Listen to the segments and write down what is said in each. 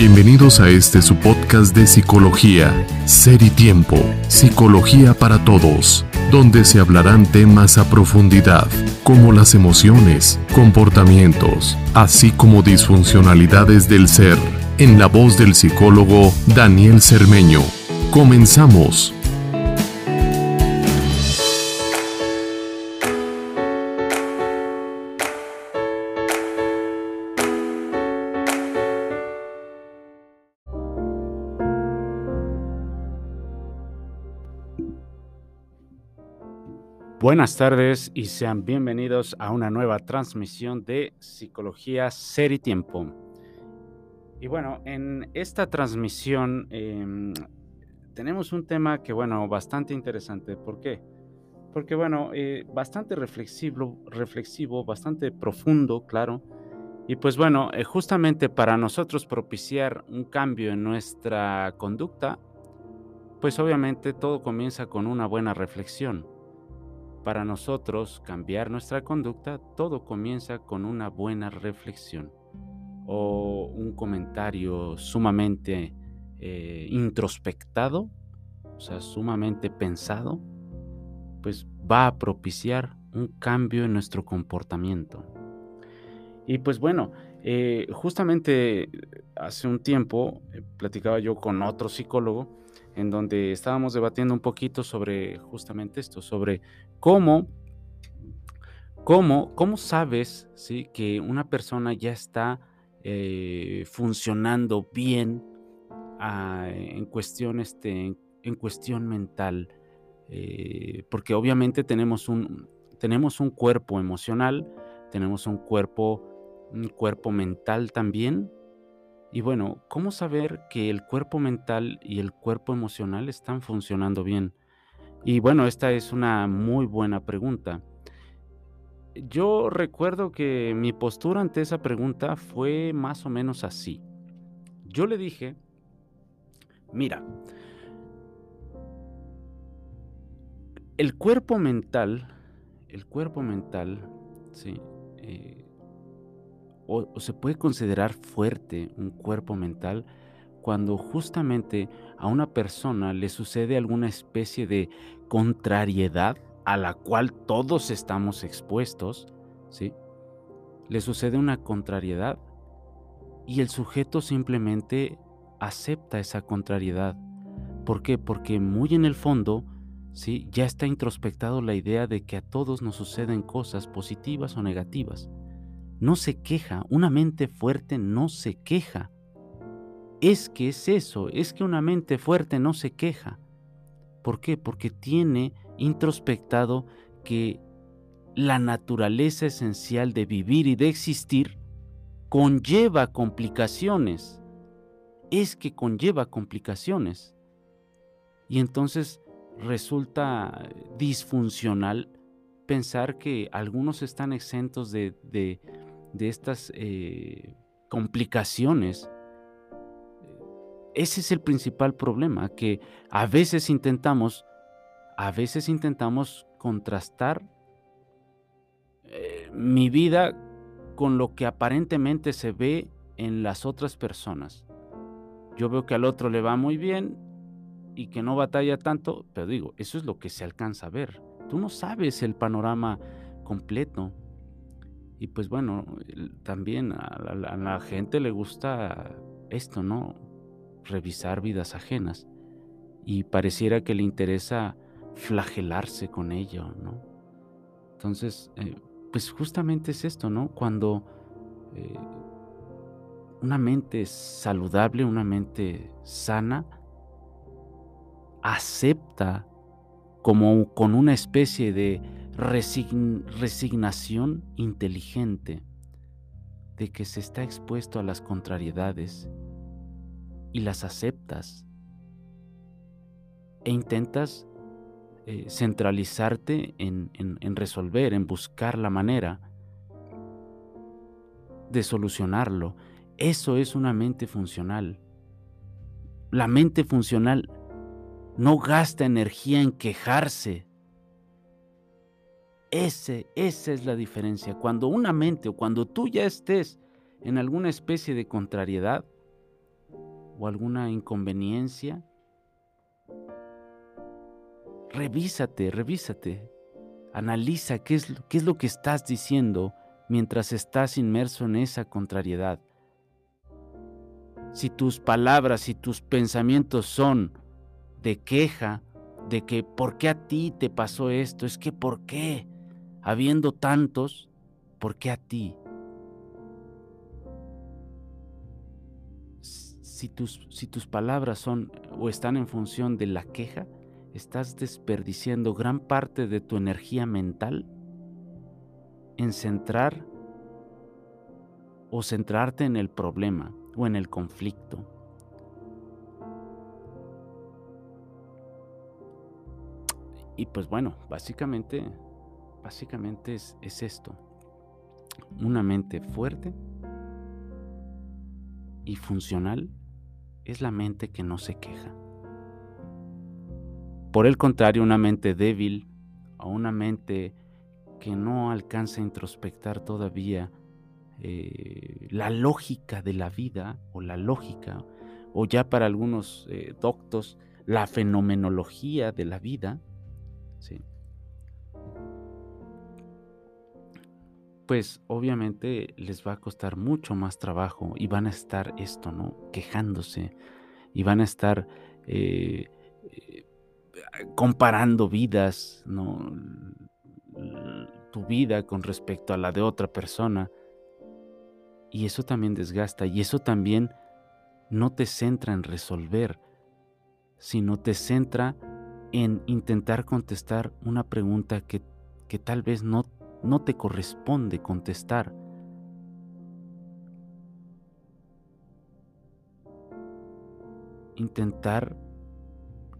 Bienvenidos a este su podcast de psicología, Ser y Tiempo, Psicología para Todos, donde se hablarán temas a profundidad, como las emociones, comportamientos, así como disfuncionalidades del ser, en la voz del psicólogo Daniel Cermeño. Comenzamos. Buenas tardes y sean bienvenidos a una nueva transmisión de Psicología Ser y Tiempo. Y bueno, en esta transmisión em, tenemos un tema que, bueno, bastante interesante. ¿Por qué? Porque, bueno, eh, bastante reflexivo, reflexivo, bastante profundo, claro. Y pues bueno, eh, justamente para nosotros propiciar un cambio en nuestra conducta, pues obviamente todo comienza con una buena reflexión. Para nosotros cambiar nuestra conducta, todo comienza con una buena reflexión o un comentario sumamente eh, introspectado, o sea, sumamente pensado, pues va a propiciar un cambio en nuestro comportamiento. Y pues bueno, eh, justamente hace un tiempo eh, platicaba yo con otro psicólogo en donde estábamos debatiendo un poquito sobre justamente esto, sobre cómo, cómo, cómo sabes ¿sí? que una persona ya está eh, funcionando bien ah, en, cuestión, este, en cuestión mental, porque obviamente tenemos un, tenemos un cuerpo emocional, tenemos un cuerpo, un cuerpo mental también, y bueno, ¿cómo saber que el cuerpo mental y el cuerpo emocional están funcionando bien? Y bueno, esta es una muy buena pregunta. Yo recuerdo que mi postura ante esa pregunta fue más o menos así. Yo le dije, mira, el cuerpo mental, el cuerpo mental, sí, eh, o, se puede considerar fuerte un cuerpo mental cuando justamente a una persona le sucede alguna especie de contrariedad a la cual todos estamos expuestos, ¿sí? Le sucede una contrariedad y el sujeto simplemente acepta esa contrariedad. ¿Por qué? Porque muy en el fondo, ¿sí? Ya está introspectado la idea de que a todos nos suceden cosas positivas o negativas no se queja, una mente fuerte no se queja. Es que es eso, es que una mente fuerte no se queja. ¿Por qué? Porque tiene introspectado que la naturaleza esencial de vivir y de existir conlleva complicaciones. Es que conlleva complicaciones. Y entonces resulta disfuncional pensar que algunos están exentos de, de estas eh, complicaciones. Ese es el principal problema, que a veces intentamos, a veces intentamos contrastar eh, mi vida con lo que aparentemente se ve en las otras personas. Yo veo que al otro le va muy bien y que no batalla tanto, pero digo, eso es lo que se alcanza a ver. Tú no sabes el panorama completo. Y pues bueno, también a la, gente le gusta esto, ¿no? Revisar vidas ajenas. Y pareciera que le interesa flagelarse con ello, ¿no? Entonces, eh, pues justamente es esto, ¿no? Cuando eh, una mente saludable, una mente sana, acepta como con una especie de resignación inteligente de que se está expuesto a las contrariedades y las aceptas e intentas eh, centralizarte en, en resolver, en buscar la manera de solucionarlo. Eso es una mente funcional. La mente funcional no gasta energía en quejarse. Ese, esa es la diferencia. Cuando una mente o cuando tú ya estés en alguna especie de contrariedad o alguna inconveniencia, revísate, revísate. Analiza qué es, qué es lo que estás diciendo mientras estás inmerso en esa contrariedad. Si tus palabras y tus pensamientos son de queja, de que ¿por qué a ti te pasó esto? Es que ¿por qué? Habiendo tantos, ¿por qué a ti? Si tus, si tus palabras son o están en función de la queja, estás desperdiciando gran parte de tu energía mental en centrar o centrarte en el problema o en el conflicto. Y pues bueno, básicamente, básicamente es, es esto. Una mente fuerte y funcional es la mente que no se queja. Por el contrario, una mente débil o una mente que no alcanza a introspectar todavía eh, la lógica de la vida o la lógica, o ya para algunos eh, doctos, la fenomenología de la vida, pues obviamente les va a costar mucho más trabajo y van a estar esto, ¿no? Quejándose y van a estar eh, comparando vidas, ¿no? Tu vida con respecto a la de otra persona. Y eso también desgasta y eso también no te centra en resolver, sino te centra en intentar contestar una pregunta que, que tal vez no, no te corresponde contestar. Intentar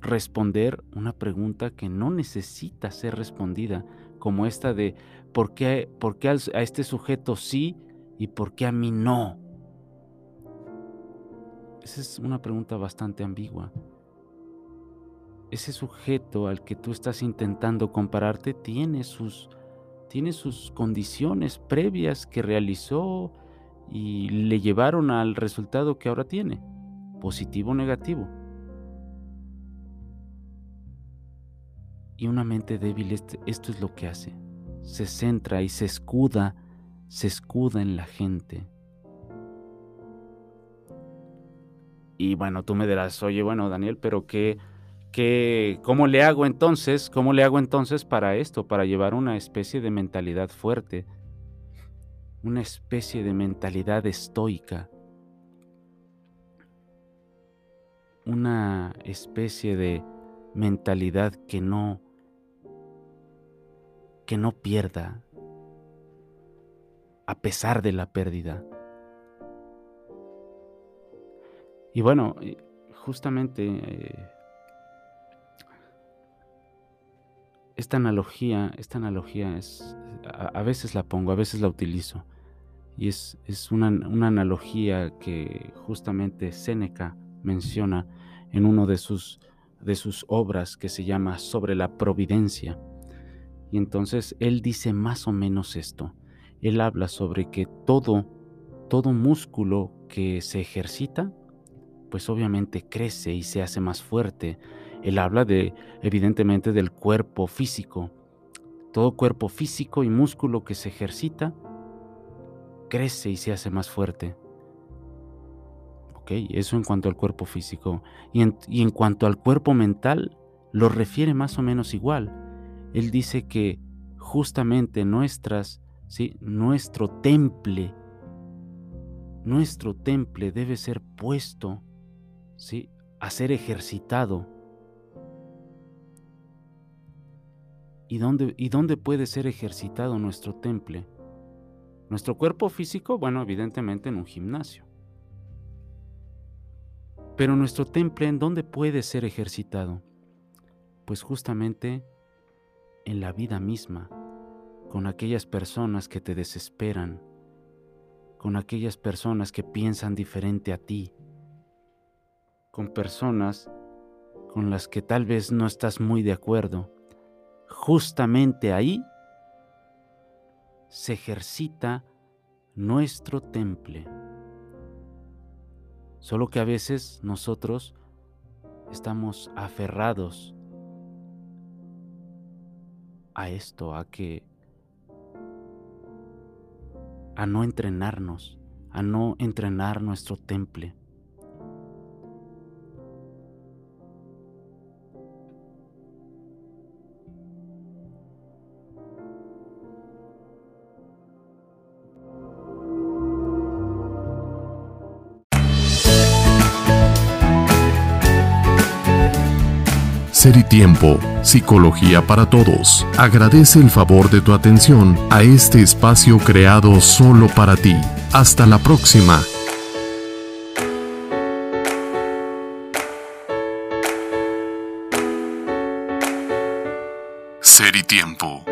responder una pregunta que no necesita ser respondida, como esta de ¿por qué, por qué a este sujeto sí y por qué a mí no? Esa es una pregunta bastante ambigua. Ese sujeto al que tú estás intentando compararte tiene sus, tiene sus condiciones previas que realizó y le llevaron al resultado que ahora tiene, positivo o negativo. Y una mente débil esto es lo que hace. Se centra y se escuda, se escuda en la gente. Y bueno, tú me dirás, oye, bueno, Daniel, pero qué, qué, ¿cómo le hago entonces? ¿Cómo le hago entonces para esto? Para llevar una especie de mentalidad fuerte, una especie de mentalidad estoica, una especie de mentalidad que no que no pierda a pesar de la pérdida. Y bueno, justamente eh, esta analogía, esta analogía es, a, veces la pongo, a veces la utilizo. Y es, es una, una, analogía que justamente Séneca menciona en uno de sus, de sus obras que se llama Sobre la Providencia. Y entonces él dice más o menos esto. Él habla sobre que todo, todo músculo que se ejercita, pues obviamente crece y se hace más fuerte. Él habla de, evidentemente, del cuerpo físico. Todo cuerpo físico y músculo que se ejercita, crece y se hace más fuerte. Ok, eso en cuanto al cuerpo físico. Y en, cuanto al cuerpo mental, lo refiere más o menos igual él dice que justamente nuestras, ¿sí? nuestro temple, nuestro temple debe ser puesto ¿sí? a ser ejercitado. ¿Y dónde, ¿Y dónde puede ser ejercitado nuestro temple? Nuestro cuerpo físico, bueno, evidentemente en un gimnasio. Pero nuestro temple, ¿en dónde puede ser ejercitado? Pues justamente en la vida misma, con aquellas personas que te desesperan, con aquellas personas que piensan diferente a ti, con personas con las que tal vez no estás muy de acuerdo, justamente ahí se ejercita nuestro temple. Solo que a veces nosotros estamos aferrados a esto, a que a no entrenarnos, a no entrenar nuestro temple. Ser y Tiempo, Psicología para Todos, agradece el favor de tu atención a este espacio creado solo para ti. Hasta la próxima. Ser y Tiempo